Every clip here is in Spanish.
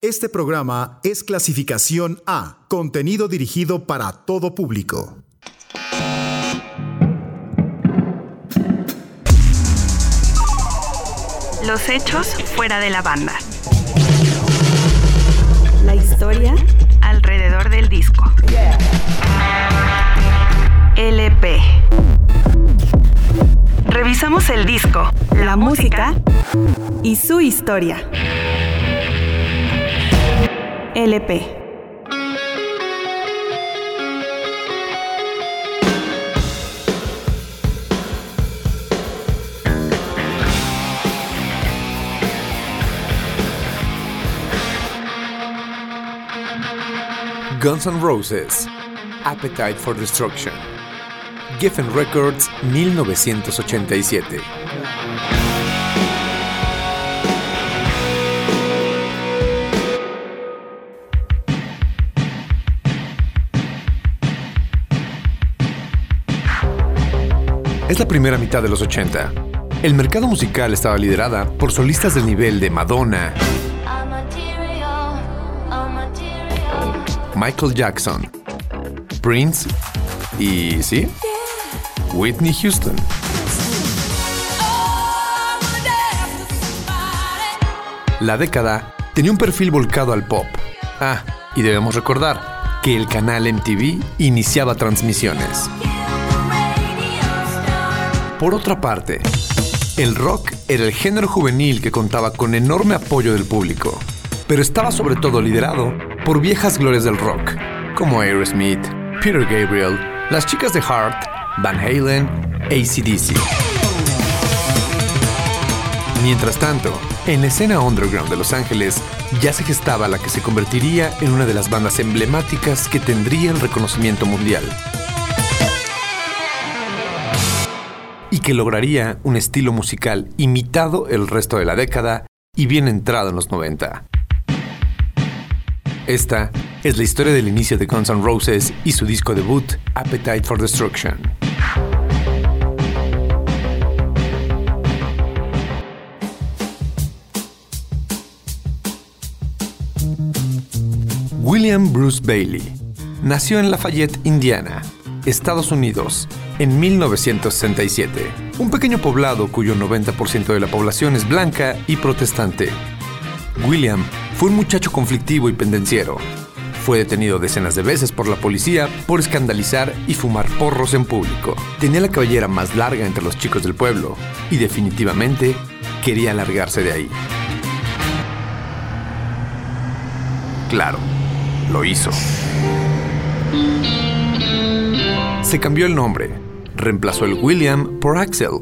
Este programa es clasificación A, contenido dirigido para todo público. Los hechos fuera de la banda. La historia alrededor del disco. LP. Revisamos el disco, la, música y su historia. LP. Guns N' Roses, Appetite for Destruction, Geffen Records 1987. La primera mitad de los 80. El mercado musical estaba liderada por solistas del nivel de Madonna, Michael Jackson, Prince y, ¿sí? Whitney Houston. La década tenía un perfil volcado al pop. Ah, y debemos recordar que el canal MTV iniciaba transmisiones. Por otra parte, el rock era el género juvenil que contaba con enorme apoyo del público, pero estaba sobre todo liderado por viejas glorias del rock, como Aerosmith, Peter Gabriel, las chicas de Heart, Van Halen, ACDC. Mientras tanto, en la escena underground de Los Ángeles ya se gestaba la que se convertiría en una de las bandas emblemáticas que tendría el reconocimiento mundial. Y que lograría un estilo musical imitado el resto de la década y bien entrado en los 90. Esta es la historia del inicio de Guns N' Roses y su disco debut, Appetite for Destruction. William Bruce Bailey nació en Lafayette, Indiana, Estados Unidos, en 1967, un pequeño poblado cuyo 90% de la población es blanca y protestante. William fue un muchacho conflictivo y pendenciero. Fue detenido decenas de veces por la policía por escandalizar y fumar porros en público. Tenía la cabellera más larga entre los chicos del pueblo y definitivamente quería largarse de ahí. Claro, lo hizo. Se cambió el nombre reemplazó el William por Axel,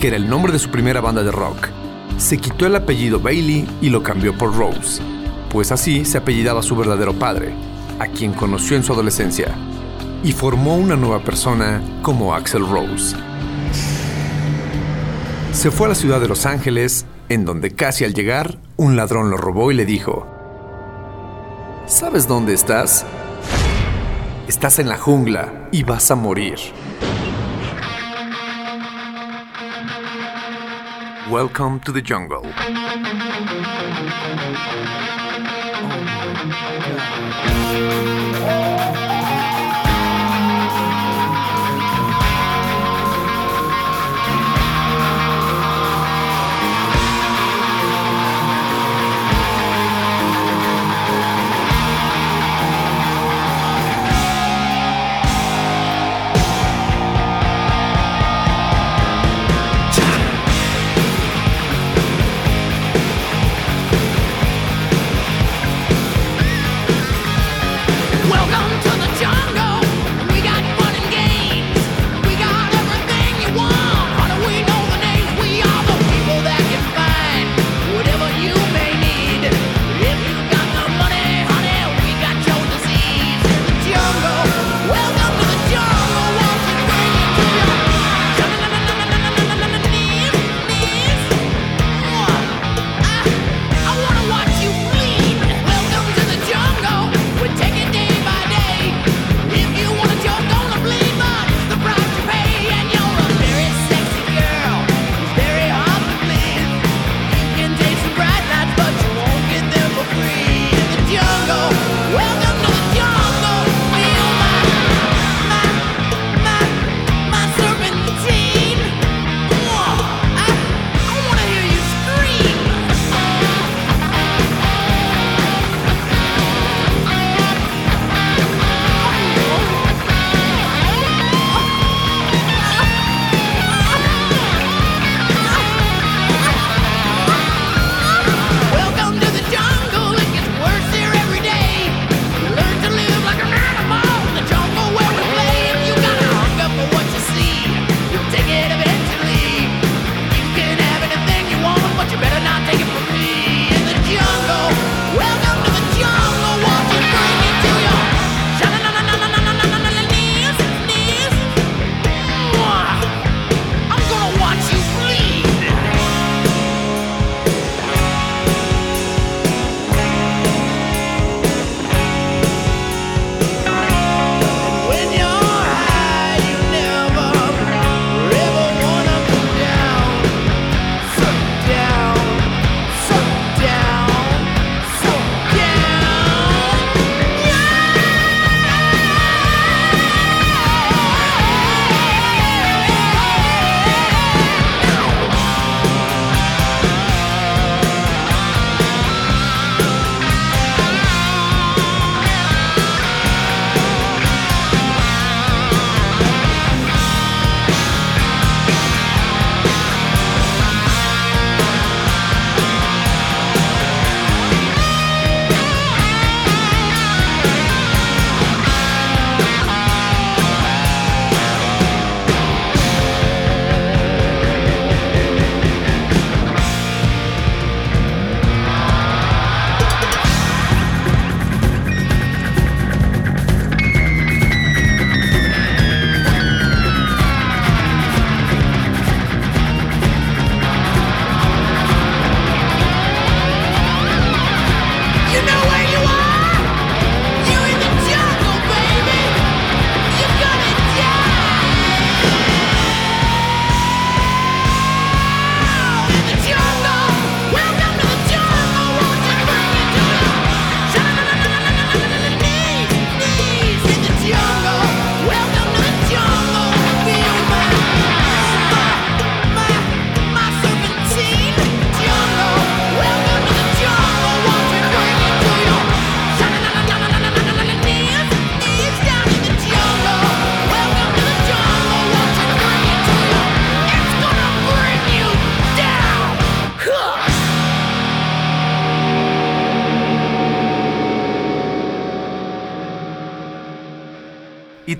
que era el nombre de su primera banda de rock. Se quitó el apellido Bailey y lo cambió por Rose, pues así se apellidaba su verdadero padre, a quien conoció en su adolescencia, y formó una nueva persona como Axel Rose. Se fue a la ciudad de Los Ángeles, en donde casi al llegar, un ladrón lo robó y le dijo, ¿Sabes dónde estás? Estás en la jungla y vas a morir. Welcome to the jungle. Oh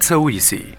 Mitsubishi.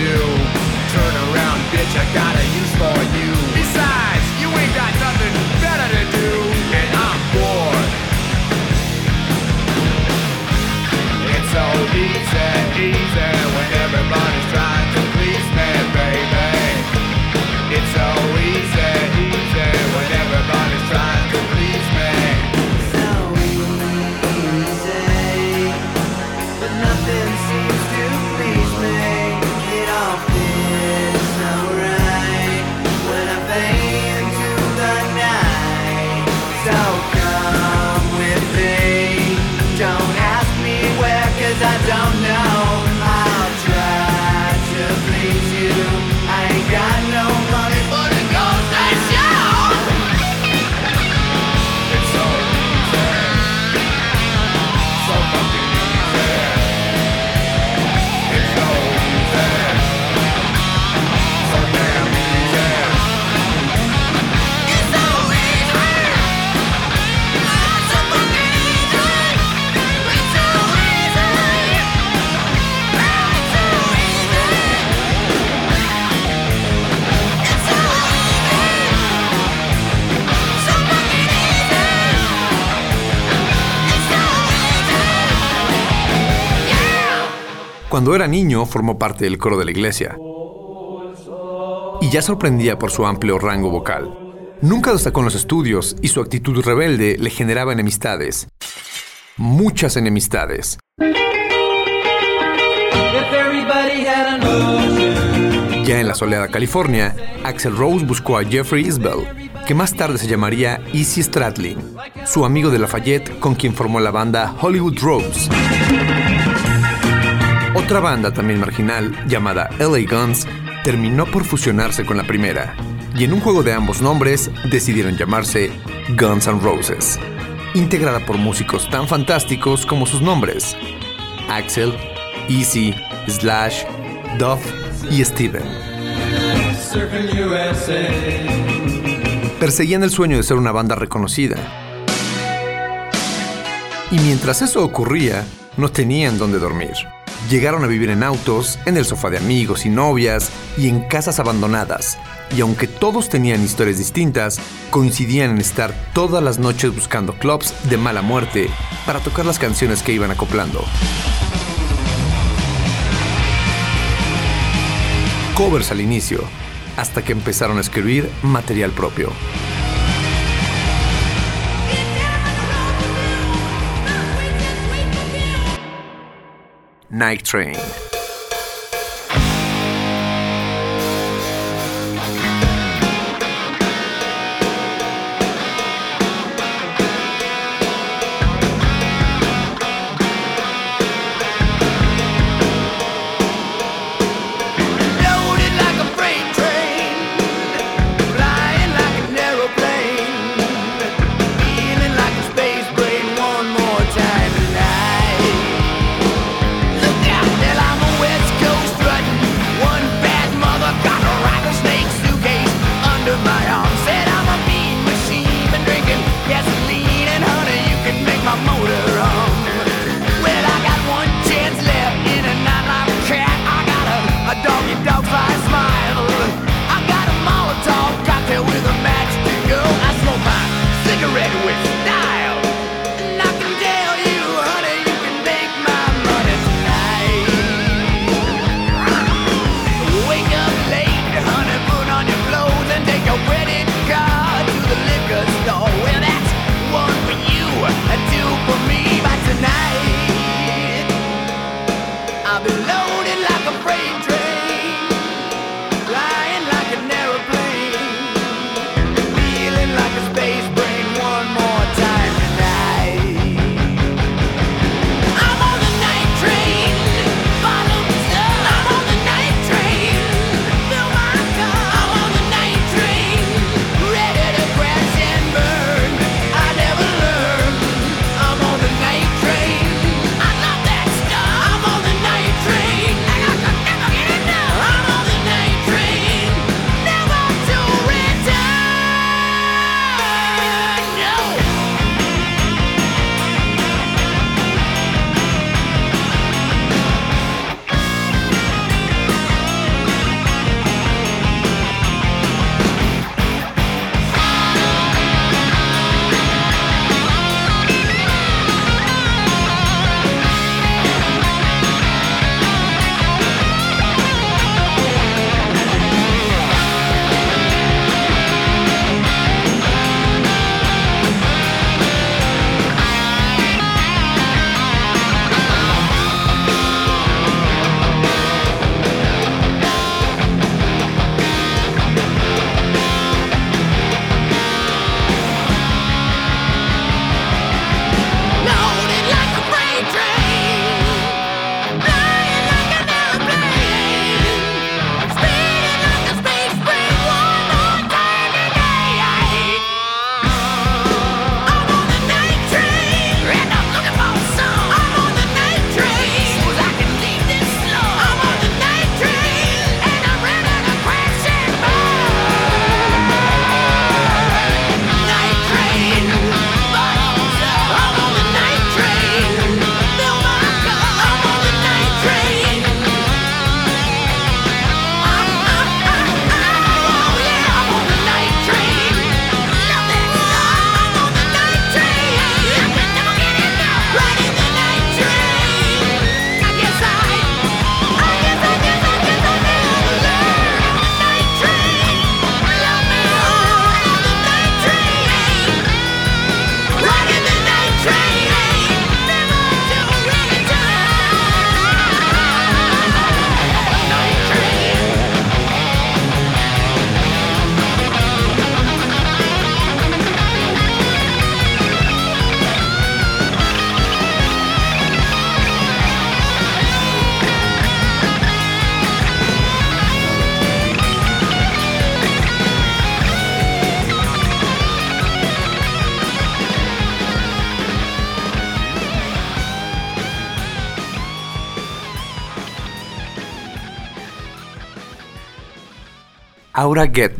Do. Turn around, bitch, I got a use for you. Besides, you ain't got nothing better to do, and I'm bored. It's so easy, easy when everybody's Cuando era niño formó parte del coro de la iglesia y ya sorprendía por su amplio rango vocal. Nunca destacó en los estudios y su actitud rebelde le generaba enemistades. Muchas enemistades. Ya en la soleada California, Axel Rose buscó a Jeffrey Isbell, que más tarde se llamaría Easy Stradlin, su amigo de Lafayette con quien formó la banda Hollywood Rose. Otra banda también marginal, llamada LA Guns, terminó por fusionarse con la primera, y en un juego de ambos nombres decidieron llamarse Guns N' Roses, integrada por músicos tan fantásticos como sus nombres, Axel, Easy, Slash, Duff y Steven. Perseguían el sueño de ser una banda reconocida. Y mientras eso ocurría, no tenían dónde dormir. Llegaron a vivir en autos, en el sofá de amigos y novias y en casas abandonadas. Y aunque todos tenían historias distintas, coincidían en estar todas las noches buscando clubs de mala muerte para tocar las canciones que iban acoplando. Covers al inicio, hasta que empezaron a escribir material propio. Night Train. Laura Get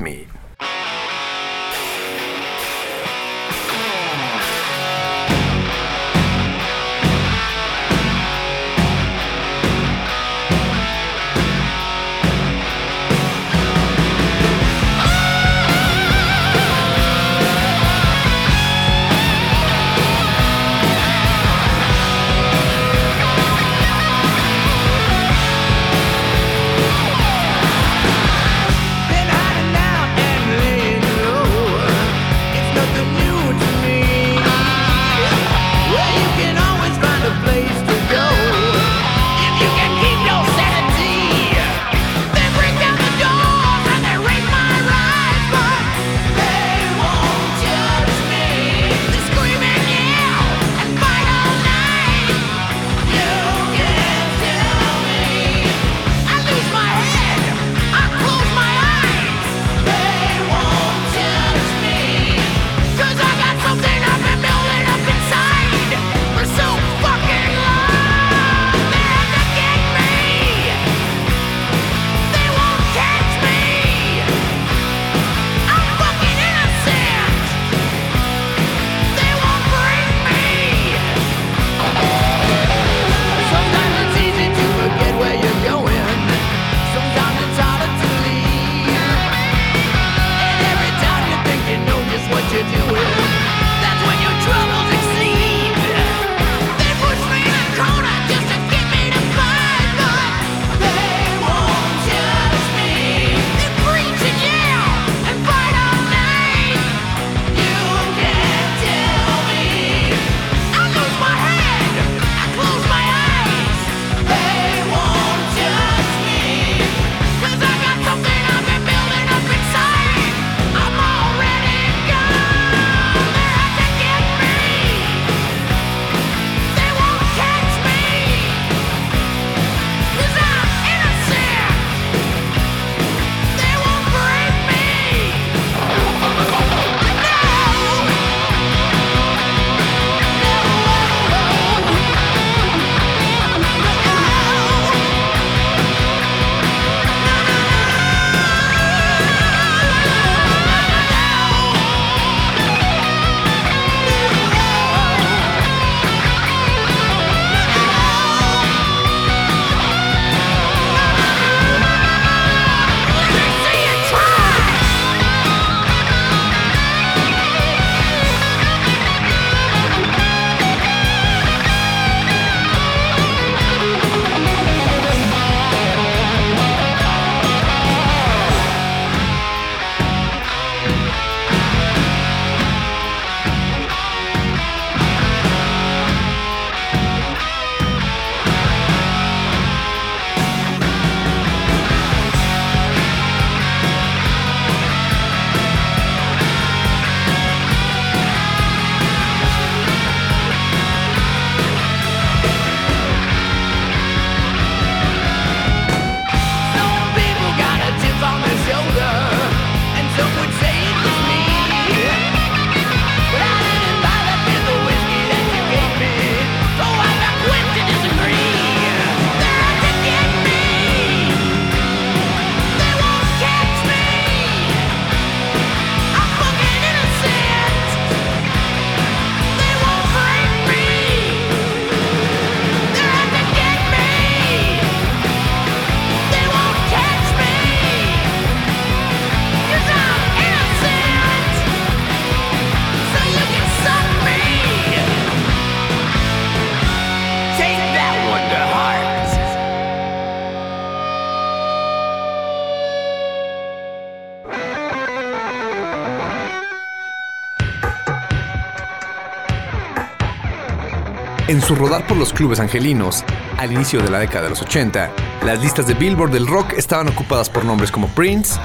su rodar por los clubes angelinos, al inicio de la década de los 80, las listas de Billboard del rock estaban ocupadas por nombres como Prince,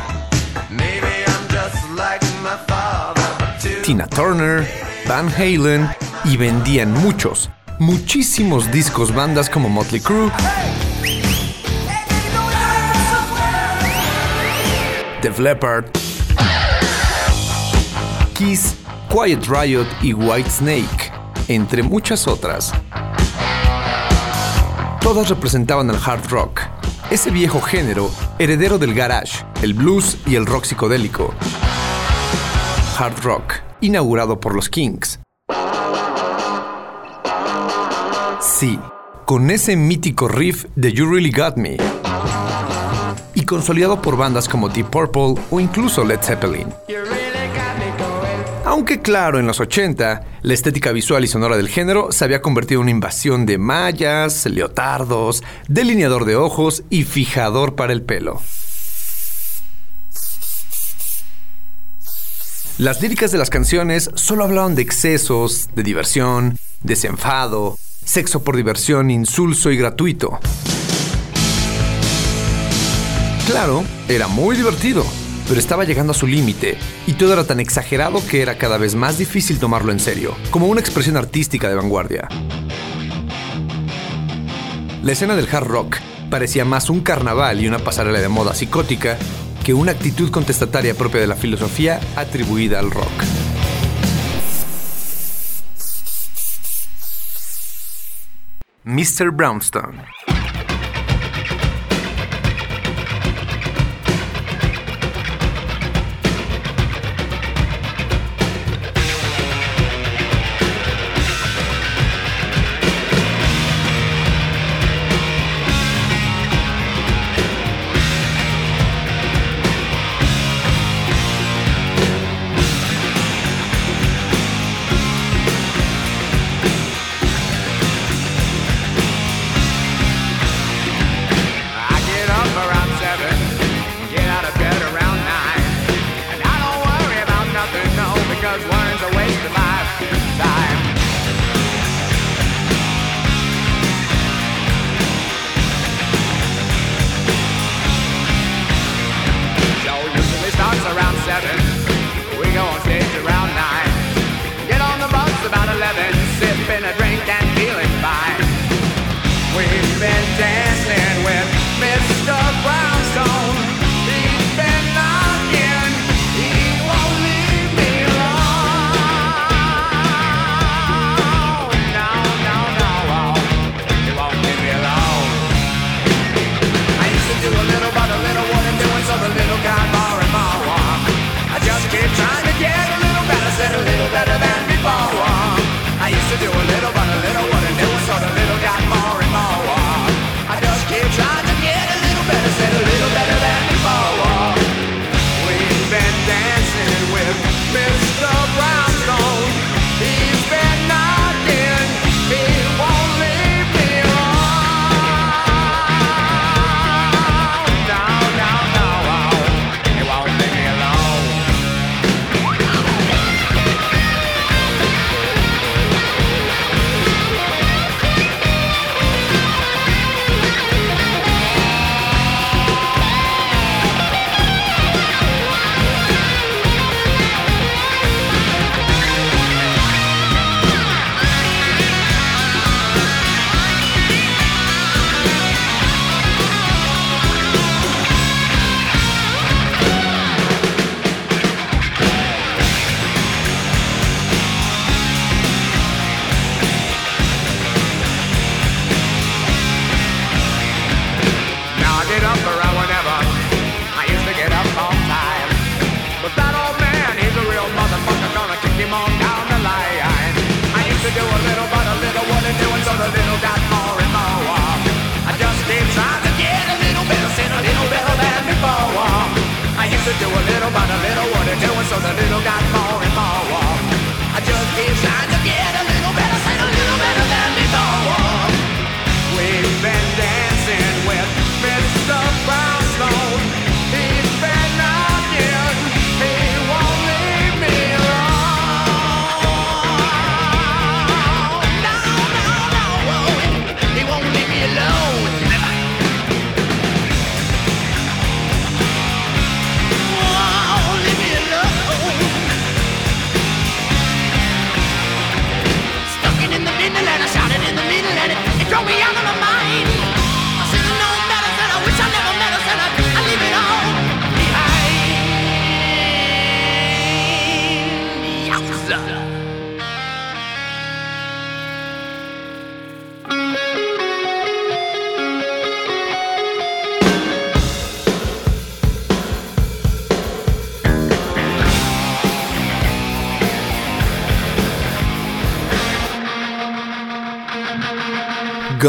Tina Turner, Van Halen y vendían muchos, muchísimos discos bandas como Motley Crue, The Leppard, Kiss, Quiet Riot y White Snake, entre muchas otras todas representaban al hard rock, ese viejo género heredero del garage, el blues y el rock psicodélico. Hard rock, inaugurado por los Kings. Sí, con ese mítico riff de You Really Got Me. Y consolidado por bandas como Deep Purple o incluso Led Zeppelin. Aunque claro, en los 80, la estética visual y sonora del género se había convertido en una invasión de mallas, leotardos, delineador de ojos y fijador para el pelo. Las líricas de las canciones solo hablaban de excesos, de diversión, desenfado, sexo por diversión insulso y gratuito. Claro, era muy divertido, pero estaba llegando a su límite, y todo era tan exagerado que era cada vez más difícil tomarlo en serio, como una expresión artística de vanguardia. La escena del hard rock parecía más un carnaval y una pasarela de moda psicótica que una actitud contestataria propia de la filosofía atribuida al rock. Mr. Brownstone been dancing with Mr.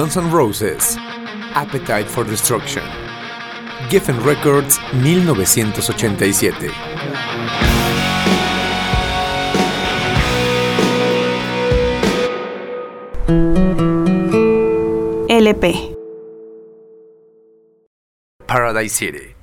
Guns N' Roses, Appetite for Destruction. Geffen Records 1987. LP. Paradise City.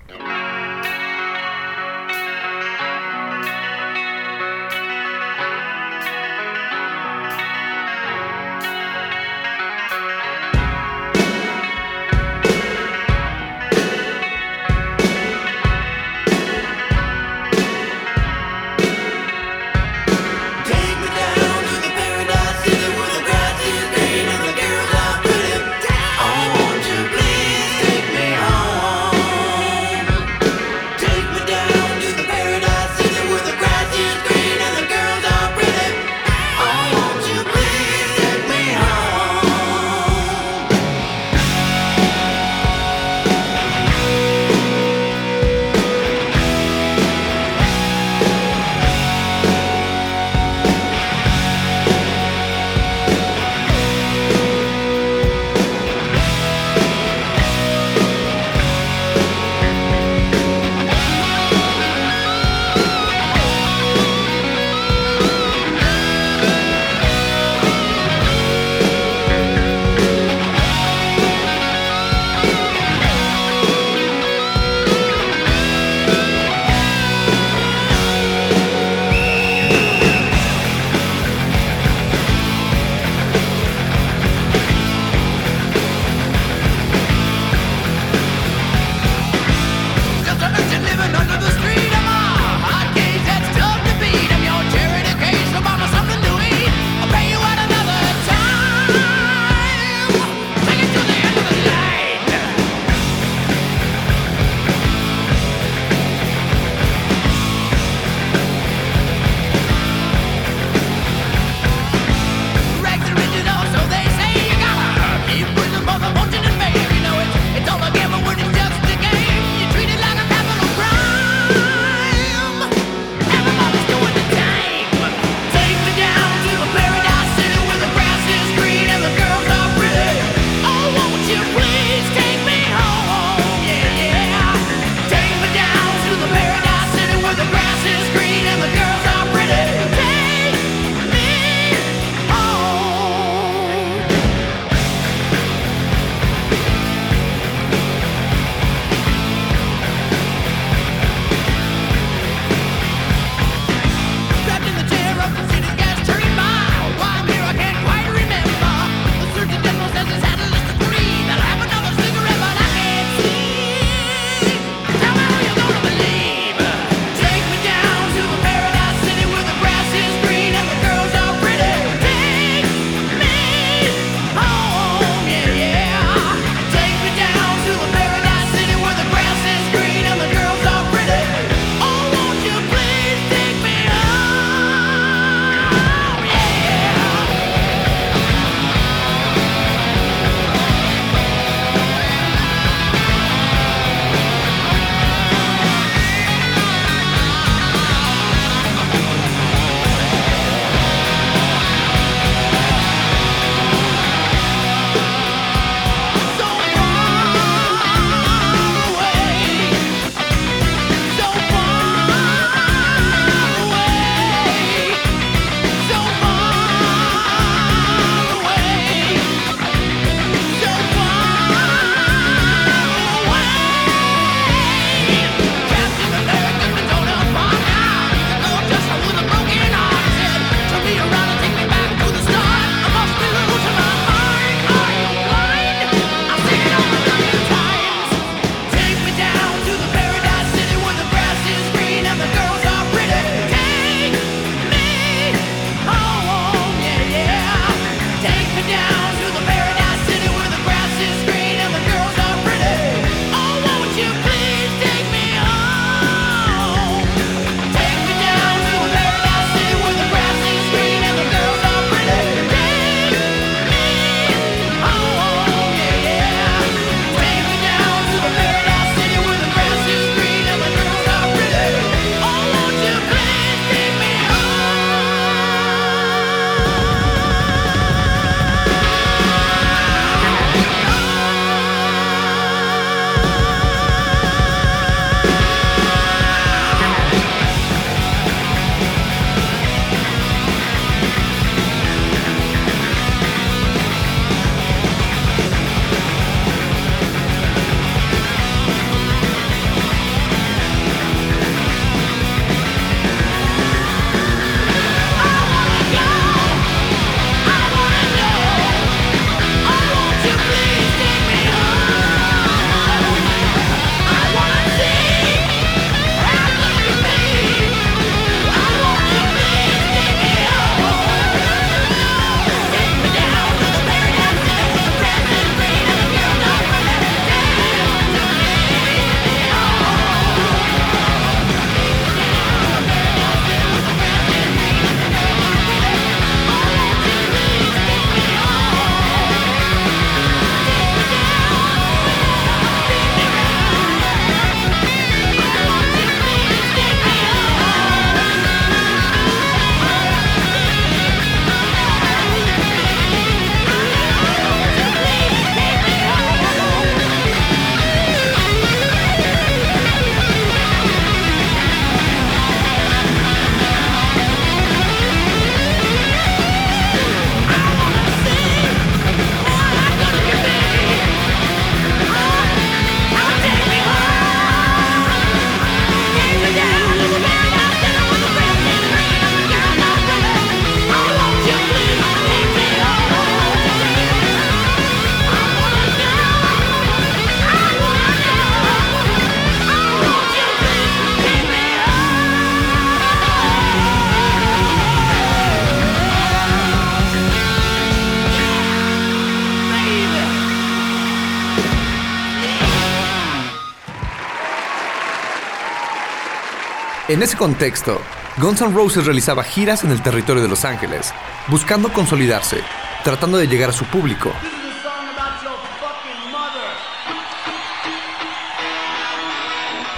En ese contexto, Guns N' Roses realizaba giras en el territorio de Los Ángeles, buscando consolidarse, tratando de llegar a su público.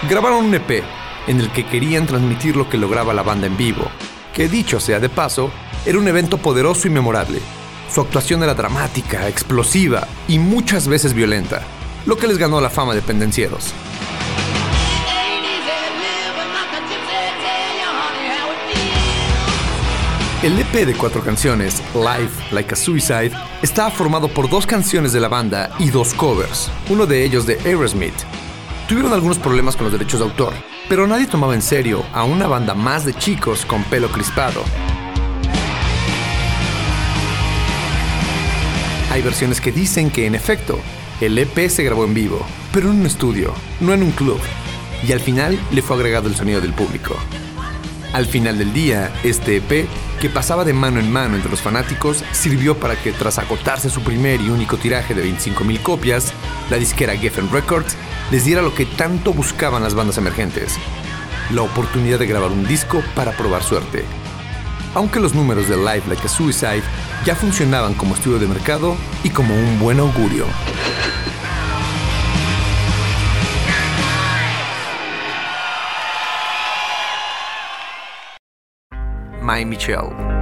Grabaron un EP en el que querían transmitir lo que lograba la banda en vivo, que dicho sea de paso, era un evento poderoso y memorable. Su actuación era dramática, explosiva y muchas veces violenta, lo que les ganó la fama de pendencieros. El EP de cuatro canciones, Life Like a Suicide, estaba formado por dos canciones de la banda y dos covers, uno de ellos de Aerosmith. Tuvieron algunos problemas con los derechos de autor, pero nadie tomaba en serio a una banda más de chicos con pelo crispado. Hay versiones que dicen que, en efecto, el EP se grabó en vivo, pero en un estudio, no en un club, y al final le fue agregado el sonido del público. Al final del día, este EP, que pasaba de mano en mano entre los fanáticos, sirvió para que tras agotarse su primer y único tiraje de 25.000 copias, la disquera Geffen Records les diera lo que tanto buscaban las bandas emergentes, la oportunidad de grabar un disco para probar suerte. Aunque los números de Live Like a Suicide ya funcionaban como estudio de mercado y como un buen augurio. Miami Chill.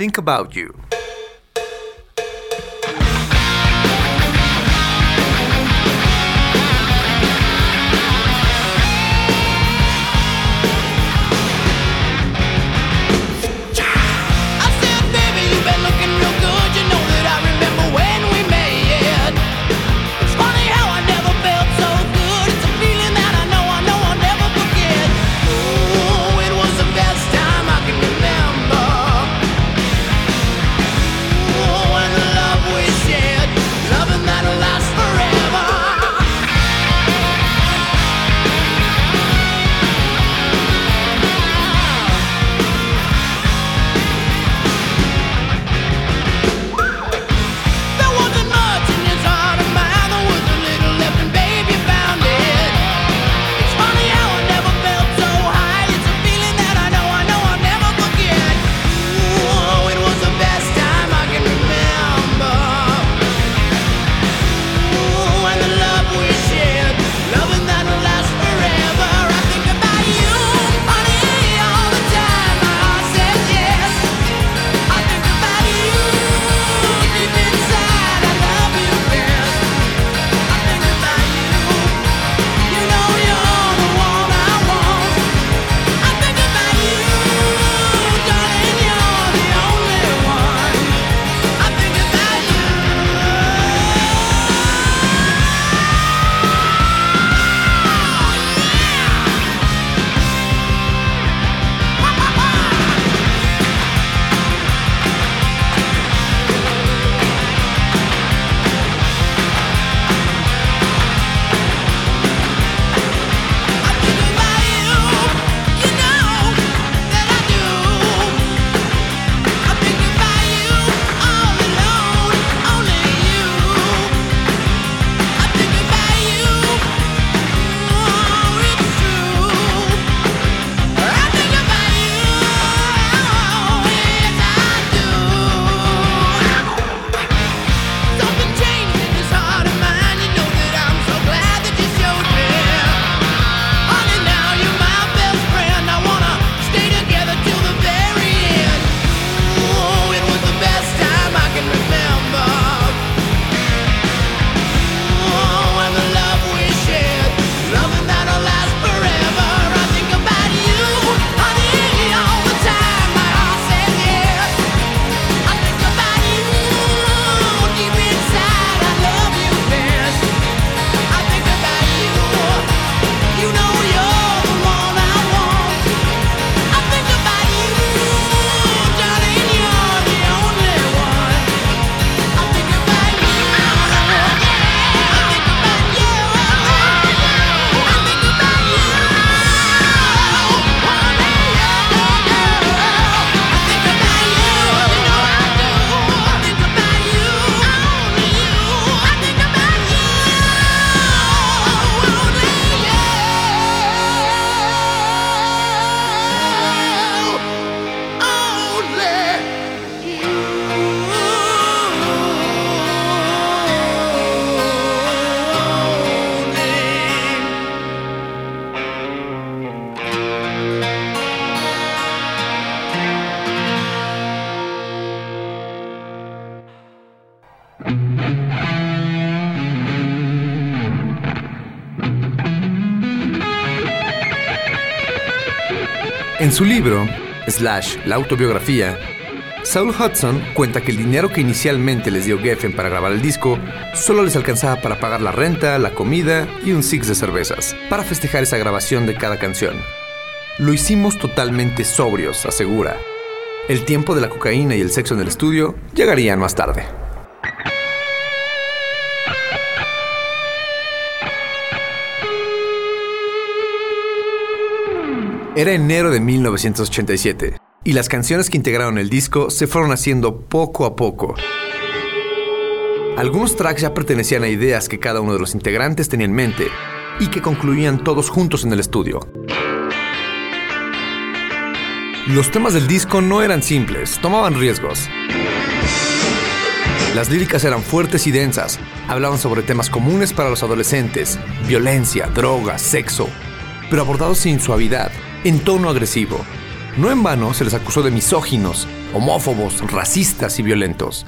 think about you. En su libro, Slash, la autobiografía, Saul Hudson cuenta que el dinero que inicialmente les dio Geffen para grabar el disco solo les alcanzaba para pagar la renta, la comida y un six de cervezas, para festejar esa grabación de cada canción. Lo hicimos totalmente sobrios, asegura. El tiempo de la cocaína y el sexo en el estudio llegarían más tarde. Era enero de 1987 y las canciones que integraron el disco se fueron haciendo poco a poco. Algunos tracks ya pertenecían a ideas que cada uno de los integrantes tenía en mente y que concluían todos juntos en el estudio. Los temas del disco no eran simples, tomaban riesgos. Las líricas eran fuertes y densas, hablaban sobre temas comunes para los adolescentes, violencia, drogas, sexo, pero abordados sin suavidad, en tono agresivo. No en vano se les acusó de misóginos, homófobos, racistas y violentos.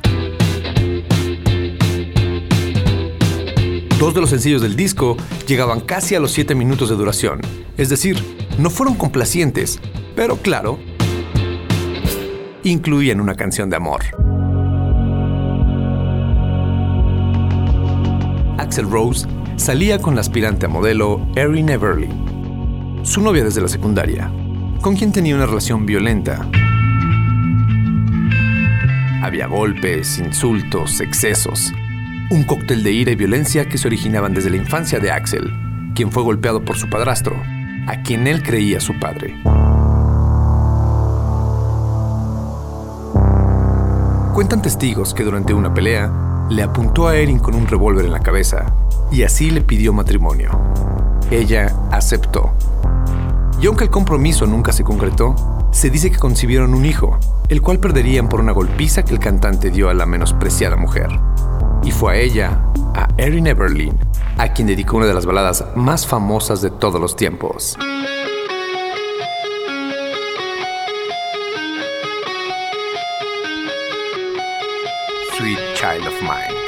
Dos de los sencillos del disco llegaban casi a los 7 minutos de duración, es decir, no fueron complacientes, pero claro, incluían una canción de amor. Axel Rose salía con la aspirante a modelo Erin Everly, su novia desde la secundaria, con quien tenía una relación violenta. Había golpes, insultos, excesos, un cóctel de ira y violencia que se originaban desde la infancia de Axel, quien fue golpeado por su padrastro, a quien él creía su padre. Cuentan testigos que durante una pelea le apuntó a Erin con un revólver en la cabeza y así le pidió matrimonio. Ella aceptó. Y aunque el compromiso nunca se concretó, se dice que concibieron un hijo, el cual perderían por una golpiza que el cantante dio a la menospreciada mujer. Y fue a ella, a Erin Everlyn, a quien dedicó una de las baladas más famosas de todos los tiempos. Sweet Child of Mine.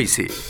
Tracy.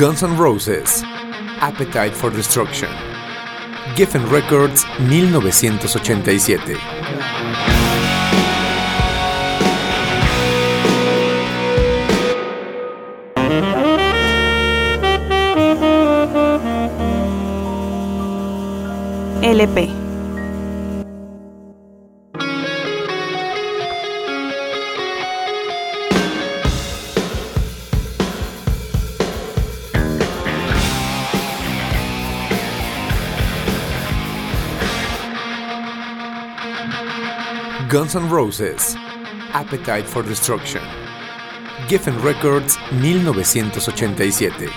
Guns N' Roses, Appetite for Destruction, Geffen Records 1987. LP Guns Roses, Appetite for Destruction. Geffen Records, 1987.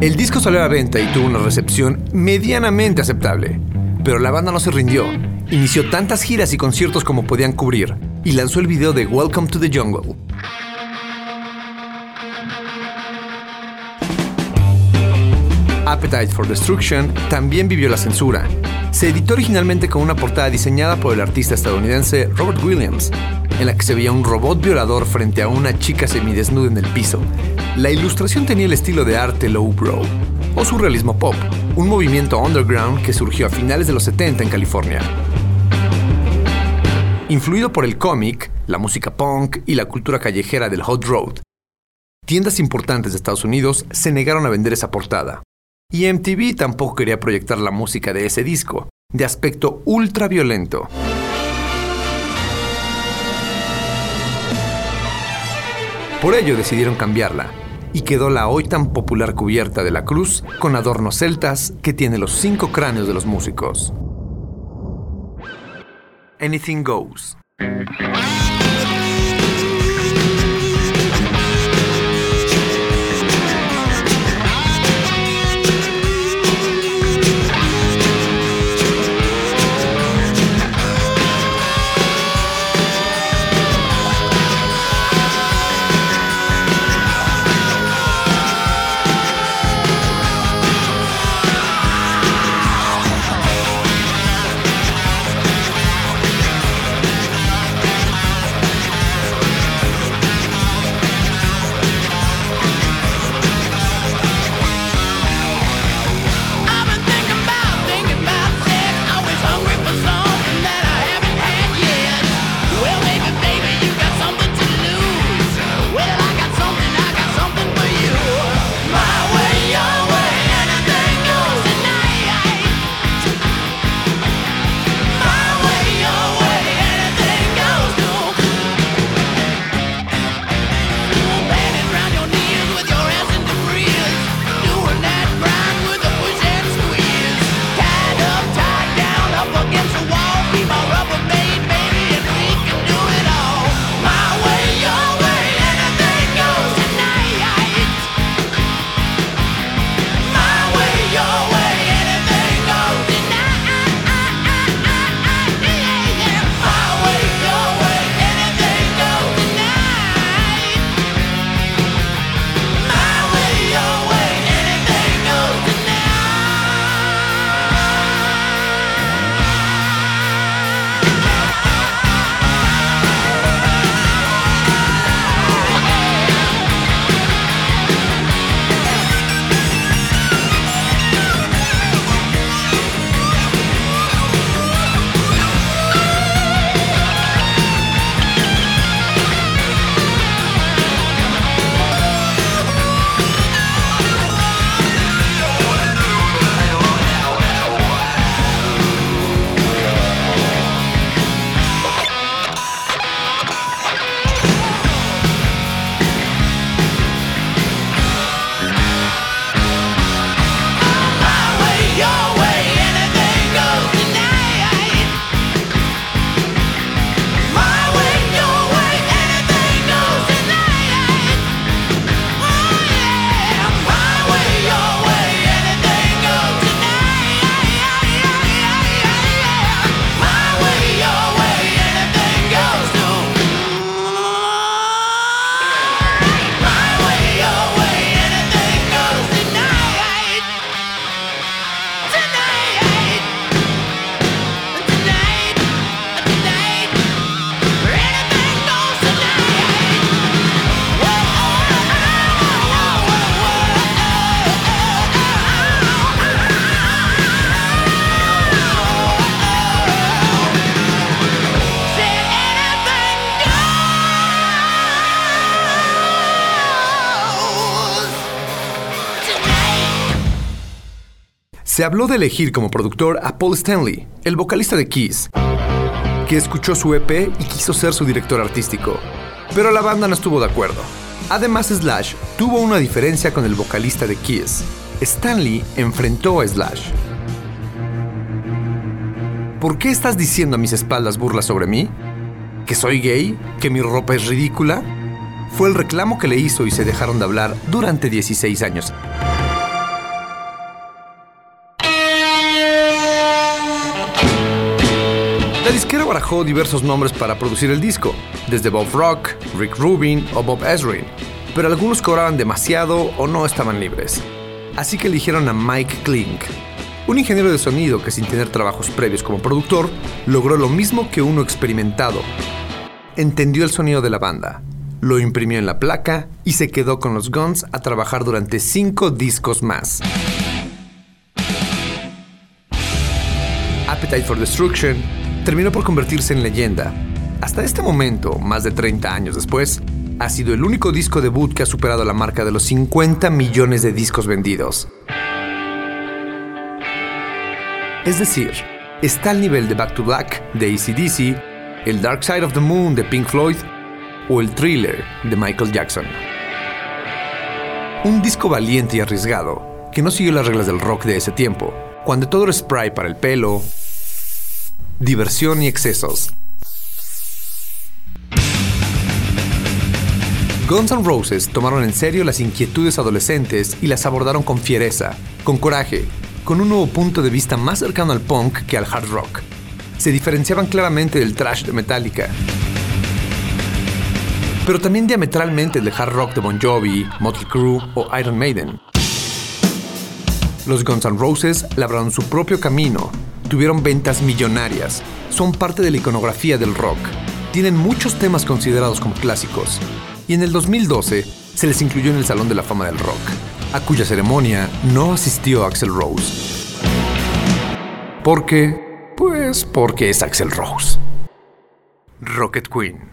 El disco salió a la venta y tuvo una recepción medianamente aceptable, pero la banda no se rindió. Inició tantas giras y conciertos como podían cubrir y lanzó el video de Welcome to the Jungle. Appetite for Destruction también vivió la censura. Se editó originalmente con una portada diseñada por el artista estadounidense Robert Williams, en la que se veía un robot violador frente a una chica semidesnuda en el piso. La ilustración tenía el estilo de arte lowbrow o surrealismo pop, un movimiento underground que surgió a finales de los 70 en California. Influido por el cómic, la música punk y la cultura callejera del hot road, tiendas importantes de Estados Unidos se negaron a vender esa portada. Y MTV tampoco quería proyectar la música de ese disco, de aspecto ultra violento. Por ello decidieron cambiarla, y quedó la hoy tan popular cubierta de la cruz con adornos celtas que tiene los cinco cráneos de los músicos. Anything Goes. Habló de elegir como productor a Paul Stanley, el vocalista de Kiss, que escuchó su EP y quiso ser su director artístico, pero la banda no estuvo de acuerdo. Además, Slash tuvo una diferencia con el vocalista de Kiss. Stanley enfrentó a Slash. ¿Por qué estás diciendo a mis espaldas burlas sobre mí? ¿Que soy gay? ¿Que mi ropa es ridícula? Fue el reclamo que le hizo y se dejaron de hablar durante 16 años. Diversos nombres para producir el disco, desde Bob Rock, Rick Rubin o Bob Ezrin, pero algunos cobraban demasiado o no estaban libres. Así que eligieron a Mike Klink, un ingeniero de sonido que sin tener trabajos previos como productor, logró lo mismo que uno experimentado. entendió el sonido de la banda, lo imprimió en la placa y se quedó con los Guns a trabajar durante cinco discos más. Appetite for Destruction terminó por convertirse en leyenda. Hasta este momento, más de 30 años después, ha sido el único disco debut que ha superado la marca de los 50 millones de discos vendidos. Es decir, está al nivel de Back to Black de ACDC, el Dark Side of the Moon de Pink Floyd o el Thriller de Michael Jackson. Un disco valiente y arriesgado que no siguió las reglas del rock de ese tiempo, cuando todo era spray para el pelo, diversión y excesos. Guns N' Roses tomaron en serio las inquietudes adolescentes y las abordaron con fiereza, con coraje, con un nuevo punto de vista más cercano al punk que al hard rock. Se diferenciaban claramente del trash de Metallica, pero también diametralmente del hard rock de Bon Jovi, Motley Crue o Iron Maiden. Los Guns N' Roses labraron su propio camino, tuvieron ventas millonarias, son parte de la iconografía del rock, tienen muchos temas considerados como clásicos, y en el 2012 se les incluyó en el Salón de la Fama del Rock, a cuya ceremonia no asistió Axel Rose. ¿Por qué? Pues porque es Axel Rose. Rocket Queen.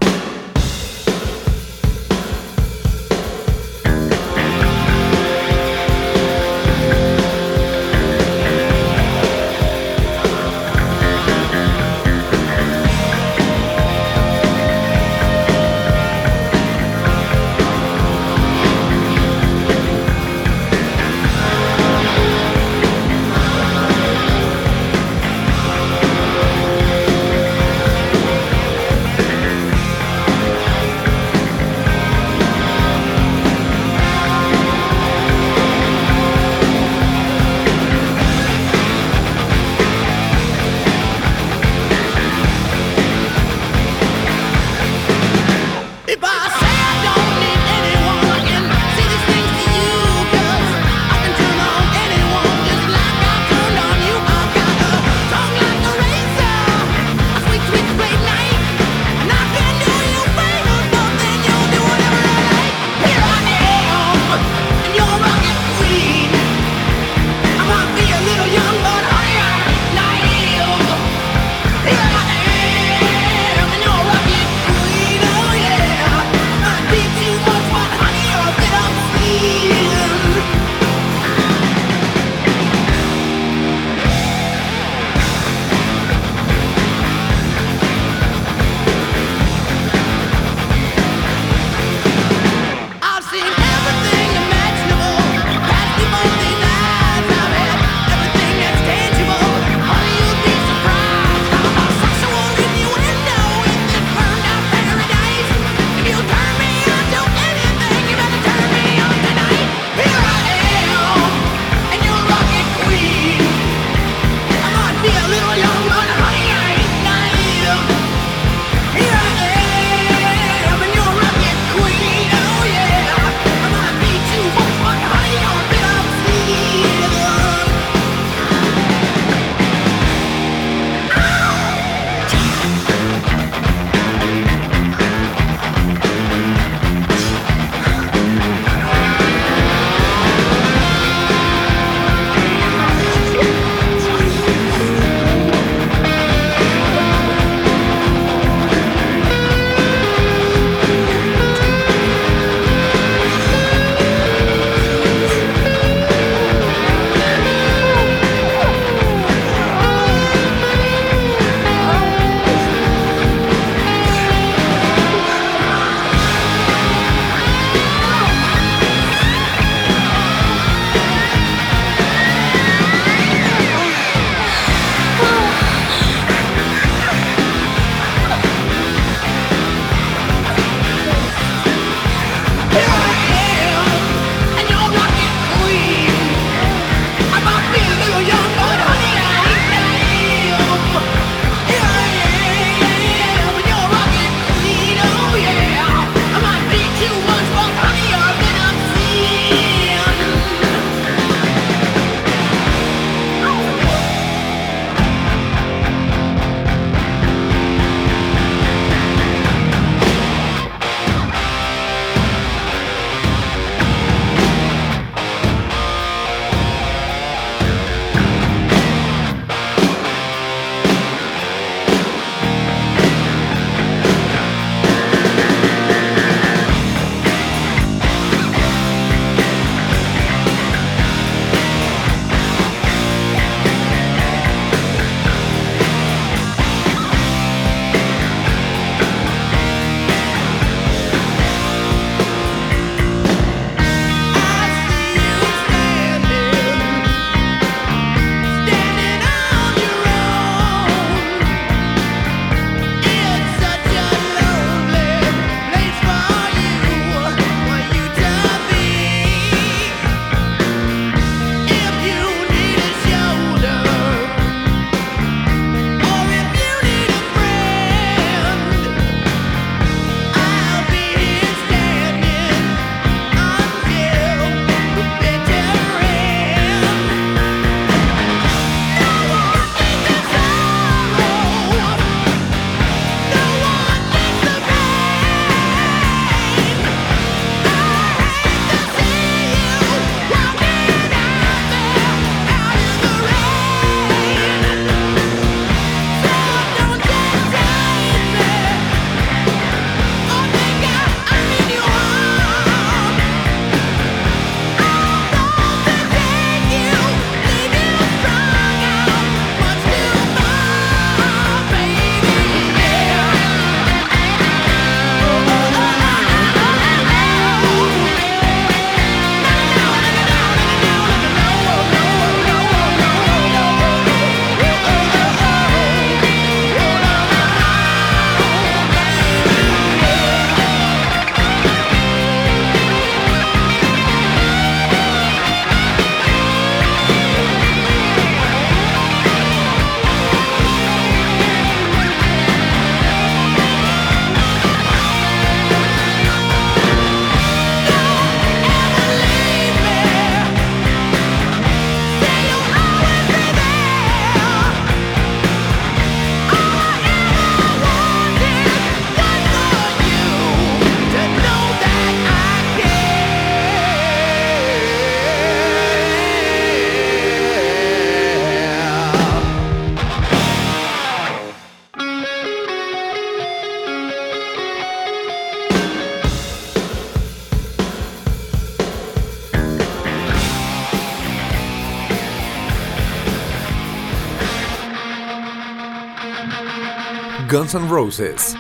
Guns N' Roses,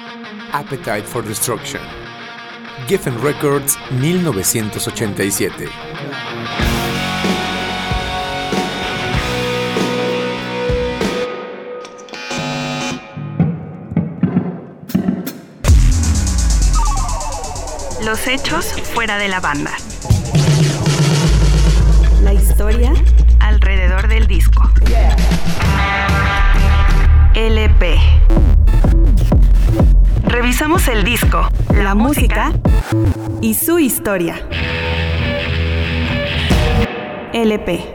Appetite for Destruction. Geffen Records 1987. Los hechos fuera de la banda. El disco, la música y su historia. LP.